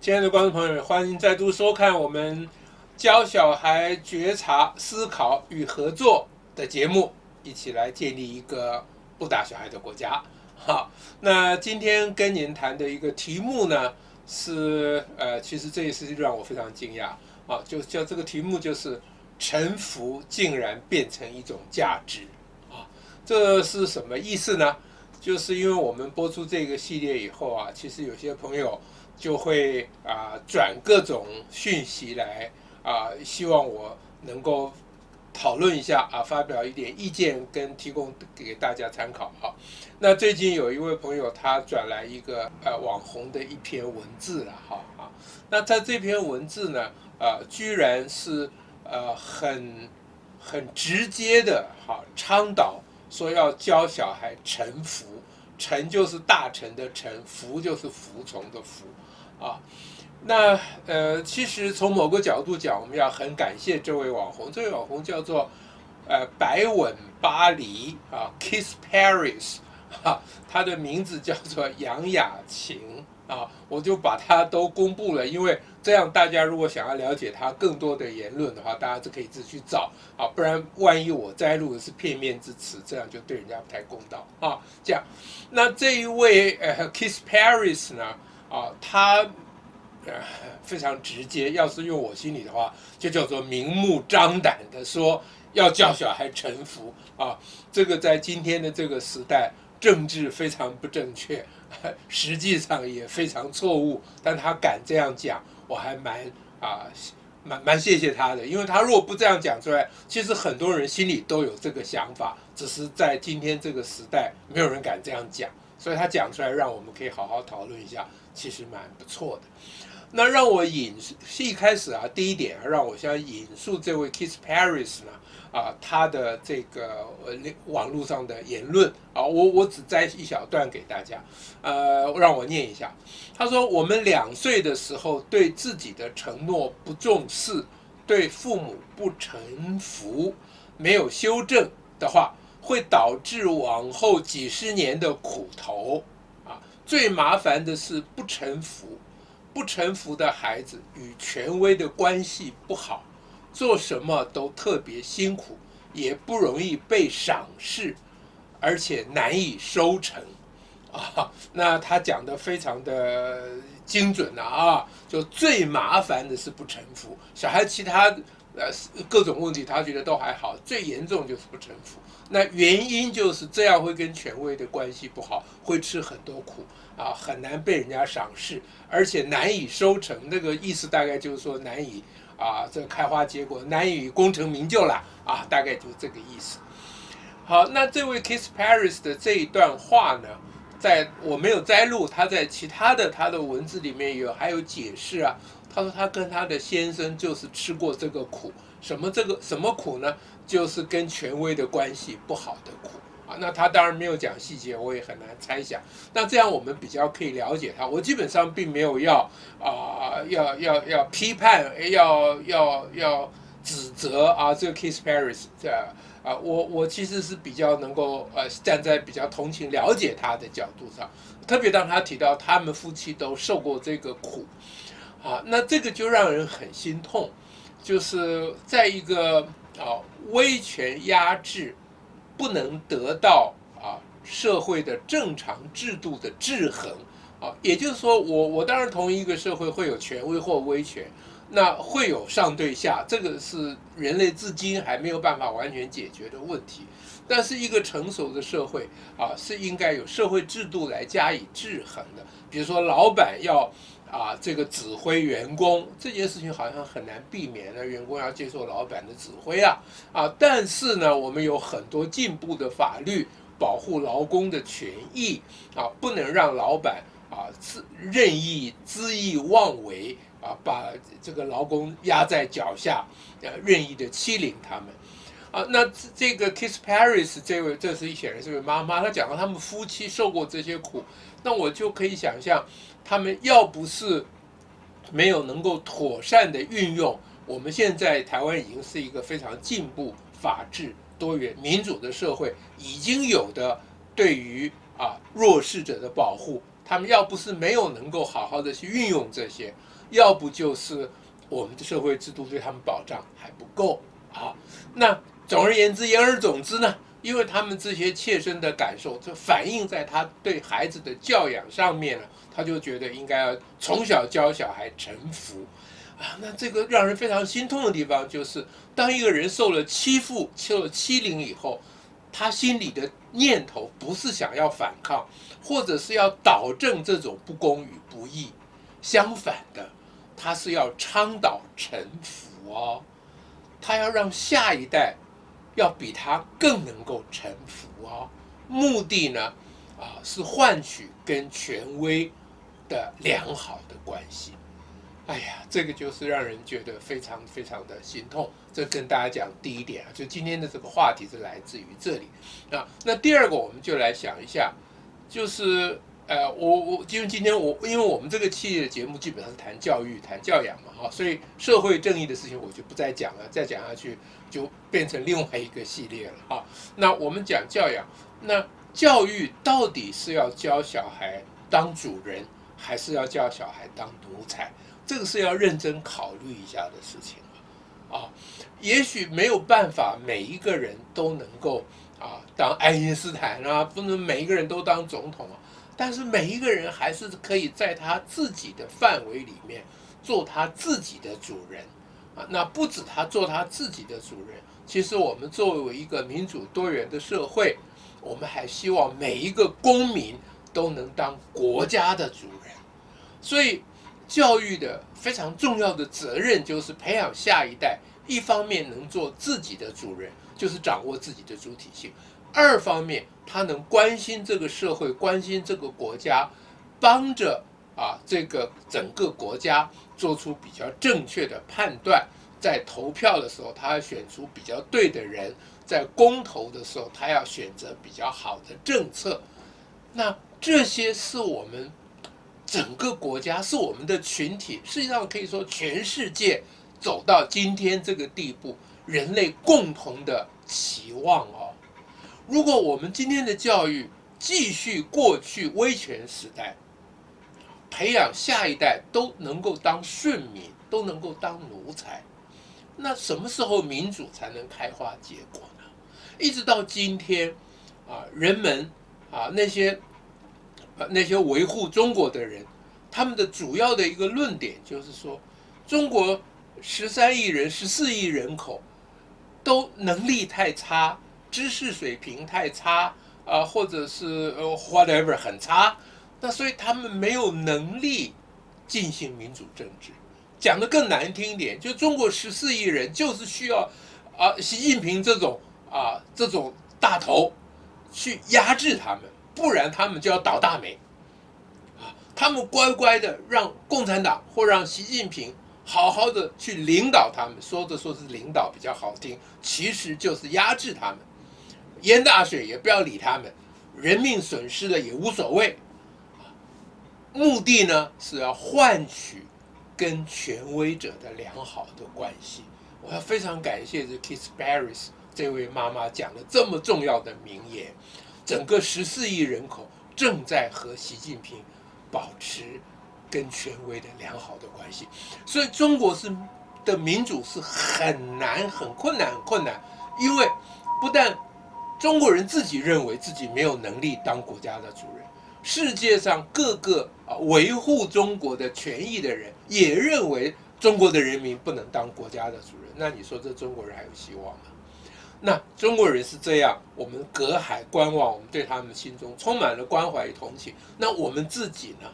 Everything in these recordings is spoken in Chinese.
亲爱的观众朋友，欢迎再度收看我们教小孩觉察、思考与合作的节目，一起来建立一个不打小孩的国家。好，那今天跟您谈的一个题目呢，是呃，其实这也是让我非常惊讶啊，就叫这个题目就是臣服竟然变成一种价值啊，这是什么意思呢？就是因为我们播出这个系列以后啊，其实有些朋友。就会啊转各种讯息来啊，希望我能够讨论一下啊，发表一点意见跟提供给大家参考啊。那最近有一位朋友他转来一个呃网红的一篇文字了哈啊。那在这篇文字呢，呃，居然是呃很很直接的哈倡导说要教小孩臣服，臣就是大臣的臣，服就是服从的服。啊，那呃，其实从某个角度讲，我们要很感谢这位网红。这位网红叫做呃白吻巴黎啊，Kiss Paris，哈、啊，他的名字叫做杨雅晴啊，我就把他都公布了，因为这样大家如果想要了解他更多的言论的话，大家就可以自己去找啊，不然万一我摘录的是片面之词，这样就对人家不太公道啊。这样，那这一位呃 Kiss Paris 呢？啊，他呃非常直接，要是用我心里的话，就叫做明目张胆的说要教小孩臣服啊。这个在今天的这个时代，政治非常不正确，实际上也非常错误。但他敢这样讲，我还蛮啊蛮蛮谢谢他的，因为他如果不这样讲出来，其实很多人心里都有这个想法，只是在今天这个时代，没有人敢这样讲。所以他讲出来，让我们可以好好讨论一下，其实蛮不错的。那让我引述，一开始啊，第一点啊，让我先引述这位 Kiss Paris 呢，啊，他的这个网络上的言论啊，我我只摘一小段给大家，呃，让我念一下。他说：“我们两岁的时候对自己的承诺不重视，对父母不臣服，没有修正的话。”会导致往后几十年的苦头，最麻烦的是不臣服，不臣服的孩子与权威的关系不好，做什么都特别辛苦，也不容易被赏识，而且难以收成，啊，那他讲的非常的精准了，啊，就最麻烦的是不臣服，小孩其他。呃，各种问题他觉得都还好，最严重就是不臣服。那原因就是这样会跟权威的关系不好，会吃很多苦啊，很难被人家赏识，而且难以收成。那个意思大概就是说难以啊，这个开花结果，难以功成名就了啊，大概就这个意思。好，那这位 Kiss Paris 的这一段话呢，在我没有摘录，他在其他的他的文字里面有还有解释啊。他说他跟他的先生就是吃过这个苦，什么这个什么苦呢？就是跟权威的关系不好的苦那他当然没有讲细节，我也很难猜想。那这样我们比较可以了解他。我基本上并没有要啊、要要要批判，要要要指责啊，这个 Kiss Paris 这啊，我我其实是比较能够呃站在比较同情了解他的角度上，特别当他提到他们夫妻都受过这个苦。啊，那这个就让人很心痛，就是在一个啊威权压制不能得到啊社会的正常制度的制衡啊，也就是说我，我当然同意一个社会会有权威或威权，那会有上对下，这个是人类至今还没有办法完全解决的问题。但是一个成熟的社会啊，是应该有社会制度来加以制衡的，比如说老板要。啊，这个指挥员工这件事情好像很难避免的，员工要接受老板的指挥啊啊！但是呢，我们有很多进步的法律保护劳工的权益啊，不能让老板啊自任意恣意妄为啊，把这个劳工压在脚下，呃，任意的欺凌他们啊。那这个 Kiss Paris 这位，这是一显然是位妈妈，她讲到他们夫妻受过这些苦，那我就可以想象。他们要不是没有能够妥善的运用，我们现在台湾已经是一个非常进步、法治、多元、民主的社会，已经有的对于啊弱势者的保护，他们要不是没有能够好好的去运用这些，要不就是我们的社会制度对他们保障还不够啊。那总而言之，言而总之呢，因为他们这些切身的感受，就反映在他对孩子的教养上面了，他就觉得应该要从小教小孩臣服。啊，那这个让人非常心痛的地方就是，当一个人受了欺负、受了欺凌以后，他心里的念头不是想要反抗，或者是要导正这种不公与不义，相反的，他是要倡导臣服哦，他要让下一代要比他更能够臣服哦，目的呢，啊，是换取跟权威的良好的关系。哎呀，这个就是让人觉得非常非常的心痛。这跟大家讲第一点啊，就今天的这个话题是来自于这里啊。那第二个，我们就来想一下，就是呃，我我因为今天我因为我们这个系列的节目基本上是谈教育、谈教养嘛，哈，所以社会正义的事情我就不再讲了，再讲下去就变成另外一个系列了哈。那我们讲教养，那教育到底是要教小孩当主人，还是要教小孩当奴才？这个是要认真考虑一下的事情啊，也许没有办法每一个人都能够啊当爱因斯坦啊，不能每一个人都当总统啊，但是每一个人还是可以在他自己的范围里面做他自己的主人啊。那不止他做他自己的主人，其实我们作为一个民主多元的社会，我们还希望每一个公民都能当国家的主人，所以。教育的非常重要的责任就是培养下一代，一方面能做自己的主人，就是掌握自己的主体性；二方面他能关心这个社会，关心这个国家，帮着啊这个整个国家做出比较正确的判断，在投票的时候他要选出比较对的人，在公投的时候他要选择比较好的政策。那这些是我们。整个国家是我们的群体，实际上可以说全世界走到今天这个地步，人类共同的期望哦。如果我们今天的教育继续过去威权时代，培养下一代都能够当顺民，都能够当奴才，那什么时候民主才能开花结果呢？一直到今天，啊，人们啊那些。那些维护中国的人，他们的主要的一个论点就是说，中国十三亿人、十四亿人口都能力太差，知识水平太差啊，或者是呃 whatever 很差，那所以他们没有能力进行民主政治。讲的更难听一点，就中国十四亿人就是需要啊习近平这种啊这种大头去压制他们。不然他们就要倒大霉，他们乖乖的让共产党或让习近平好好的去领导他们，说着说是领导比较好听，其实就是压制他们，淹大水也不要理他们，人命损失了也无所谓，目的呢是要换取跟权威者的良好的关系。我要非常感谢这 Kiss Paris 这位妈妈讲了这么重要的名言。整个十四亿人口正在和习近平保持跟权威的良好的关系，所以中国是的民主是很难、很困难、很困难，因为不但中国人自己认为自己没有能力当国家的主人，世界上各个啊维护中国的权益的人也认为中国的人民不能当国家的主人，那你说这中国人还有希望吗？那中国人是这样，我们隔海观望，我们对他们心中充满了关怀与同情。那我们自己呢？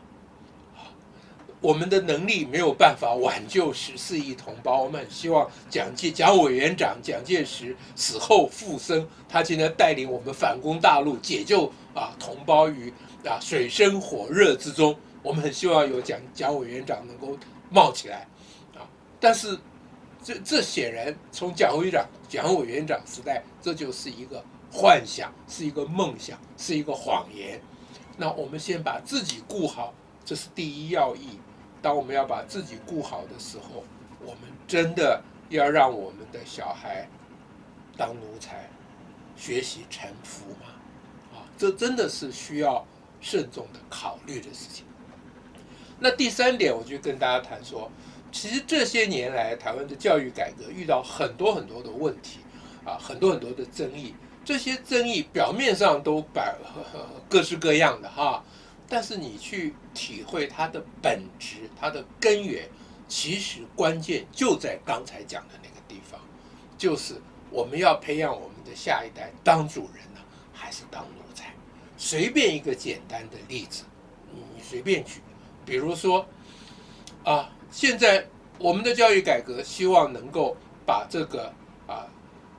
我们的能力没有办法挽救十四亿同胞。我们很希望蒋介蒋委员长蒋介石死后复生，他现在带领我们反攻大陆，解救啊同胞于啊水深火热之中。我们很希望有蒋蒋委员长能够冒起来啊，但是。这这显然从蒋委员长、蒋委员长时代，这就是一个幻想，是一个梦想，是一个谎言。那我们先把自己顾好，这是第一要义。当我们要把自己顾好的时候，我们真的要让我们的小孩当奴才，学习臣服吗？啊，这真的是需要慎重的考虑的事情。那第三点，我就跟大家谈说，其实这些年来台湾的教育改革遇到很多很多的问题，啊，很多很多的争议。这些争议表面上都摆各式各样的哈，但是你去体会它的本质、它的根源，其实关键就在刚才讲的那个地方，就是我们要培养我们的下一代当主人呢，还是当奴才？随便一个简单的例子，你随便举，比如说啊，现在我们的教育改革希望能够把这个啊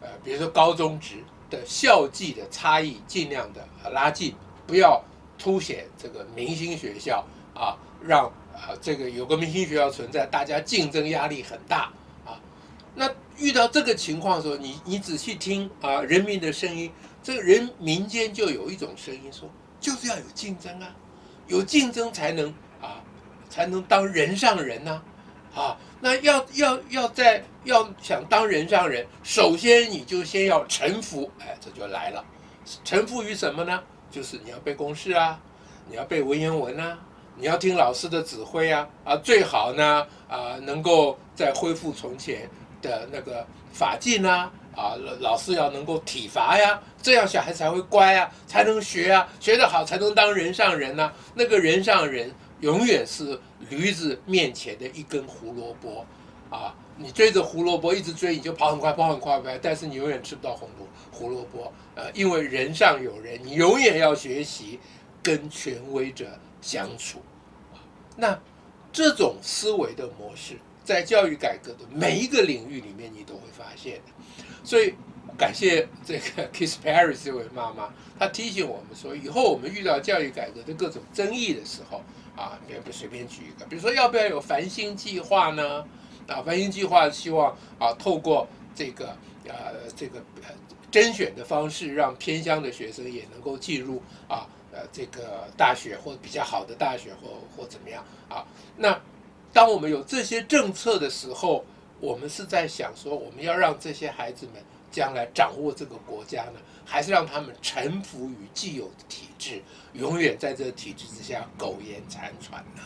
呃，比如说高中职。的校际的差异尽量的拉近，不要凸显这个明星学校啊，让啊这个有个明星学校存在，大家竞争压力很大啊。那遇到这个情况的时候，你你仔细听啊，人民的声音，这个人民间就有一种声音说，就是要有竞争啊，有竞争才能啊，才能当人上人呐，啊。啊那要要要在要想当人上人，首先你就先要臣服，哎，这就来了，臣服于什么呢？就是你要背公式啊，你要背文言文啊，你要听老师的指挥啊，啊，最好呢啊，能够再恢复从前的那个发禁啊，啊，老师要能够体罚呀，这样小孩才会乖啊，才能学啊，学得好才能当人上人呐，那个人上人。永远是驴子面前的一根胡萝卜，啊，你追着胡萝卜一直追，你就跑很快，跑很快呗。但是你永远吃不到红萝胡萝卜，呃，因为人上有人，你永远要学习跟权威者相处。那这种思维的模式，在教育改革的每一个领域里面，你都会发现。所以感谢这个 Kiss Paris 这位妈妈，她提醒我们说，以后我们遇到教育改革的各种争议的时候。啊，别不随便举一个，比如说要不要有繁星计划呢？啊，繁星计划希望啊，透过这个呃这个呃甄选的方式，让偏乡的学生也能够进入啊呃这个大学或比较好的大学或或怎么样啊？那当我们有这些政策的时候，我们是在想说，我们要让这些孩子们将来掌握这个国家呢，还是让他们臣服于既有的体制？永远在这个体制之下苟延残喘呢？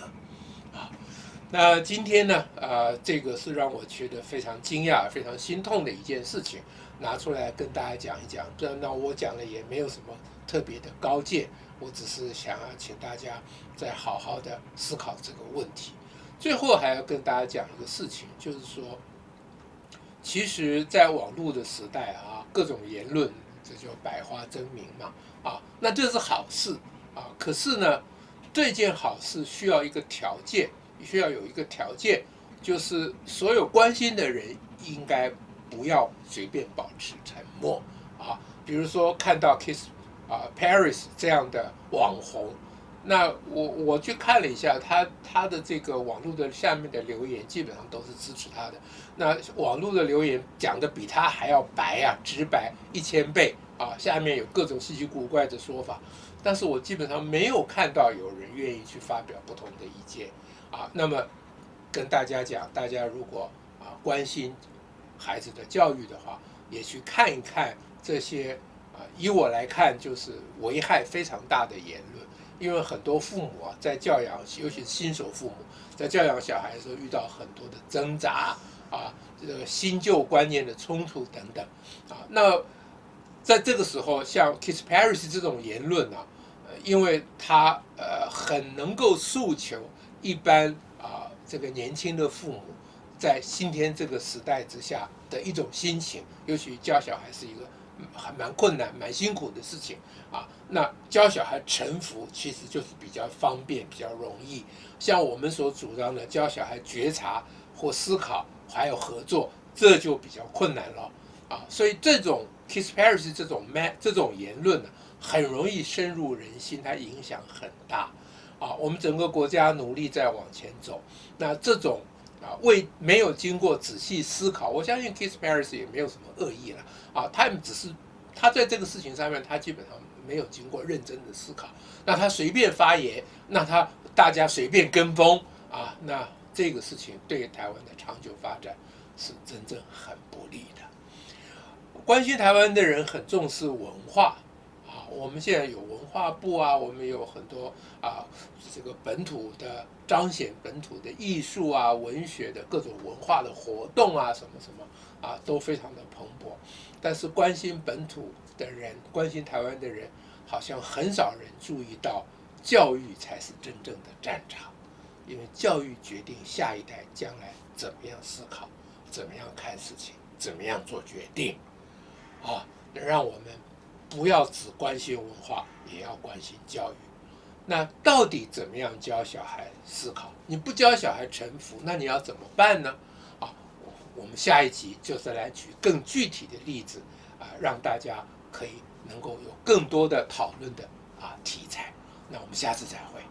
那今天呢？啊，这个是让我觉得非常惊讶、非常心痛的一件事情，拿出来跟大家讲一讲。这那我讲的也没有什么特别的高见，我只是想要请大家再好好的思考这个问题。最后还要跟大家讲一个事情，就是说，其实，在网络的时代啊，各种言论这就百花争鸣嘛，啊，那这是好事。啊，可是呢，这件好事需要一个条件，需要有一个条件，就是所有关心的人应该不要随便保持沉默啊。比如说看到 Kiss 啊 Paris 这样的网红，那我我去看了一下他他的这个网络的下面的留言，基本上都是支持他的。那网络的留言讲的比他还要白啊，直白一千倍啊，下面有各种稀奇古怪的说法。但是我基本上没有看到有人愿意去发表不同的意见，啊，那么跟大家讲，大家如果啊关心孩子的教育的话，也去看一看这些啊，以我来看就是危害非常大的言论，因为很多父母啊在教养，尤其是新手父母在教养小孩的时候遇到很多的挣扎啊，这个新旧观念的冲突等等，啊，那。在这个时候，像 Kiss Paris 这种言论啊，呃，因为他呃很能够诉求一般啊、这个年轻的父母在今天这个时代之下的一种心情，尤其教小孩是一个还蛮困难、蛮辛苦的事情啊。那教小孩臣服其实就是比较方便、比较容易。像我们所主张的教小孩觉察或思考，还有合作，这就比较困难了啊。所以这种。Kiss Paris 这种 man 这种言论呢，很容易深入人心，它影响很大啊。我们整个国家努力在往前走，那这种啊为没有经过仔细思考，我相信 Kiss Paris 也没有什么恶意了啊。他们只是他在这个事情上面，他基本上没有经过认真的思考，那他随便发言，那他大家随便跟风啊，那这个事情对台湾的长久发展是真正很不利的。关心台湾的人很重视文化，我们现在有文化部啊，我们有很多啊，这个本土的彰显本土的艺术啊、文学的各种文化的活动啊，什么什么啊，都非常的蓬勃。但是关心本土的人，关心台湾的人，好像很少人注意到，教育才是真正的战场，因为教育决定下一代将来怎么样思考，怎么样看事情，怎么样做决定，啊，能让我们。不要只关心文化，也要关心教育。那到底怎么样教小孩思考？你不教小孩沉浮，那你要怎么办呢？啊，我们下一集就是来举更具体的例子啊，让大家可以能够有更多的讨论的啊题材。那我们下次再会。